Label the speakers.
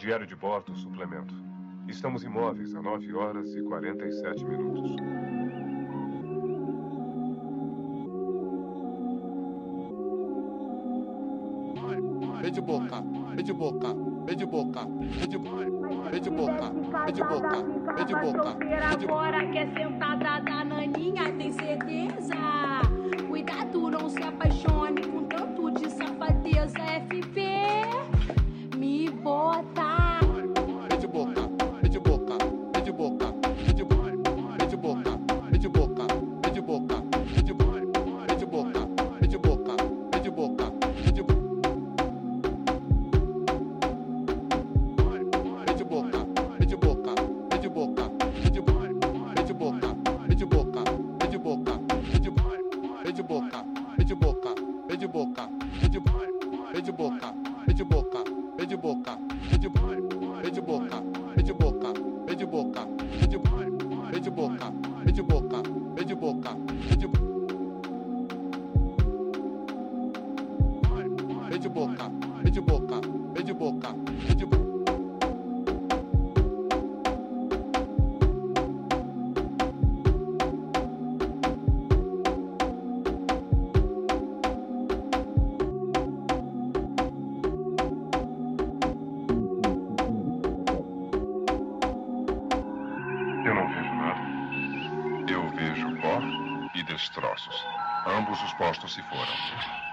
Speaker 1: Diário de bordo, suplemento. Estamos imóveis a 9 horas e 47 minutos.
Speaker 2: Beijo boca, beijo boca, beijo boca, beijo boca, beijo boca, beijo boca, beijo boca.
Speaker 3: Agora quer é sentar de
Speaker 2: boca, vem de boca, vem de boca, vem de boca, vem de boca, vem de boca, vem de boca. Vem de boca, vem de boca, vem de boca, vem de boca, vem de boca, vem de boca, vem de boca, vem de boca, vem de boca, vem de boca, vem de boca, vem de boca, vem de boca, vem de boca, vem de boca, vem de boca, vem de boca, vem de boca, vem de boca, vem de boca, de boca, vem de boca, vem de boca, vem de boca. Vem de boca, vem de boca, vem de boca,
Speaker 1: Eu vejo pó e destroços. Ambos os postos se foram.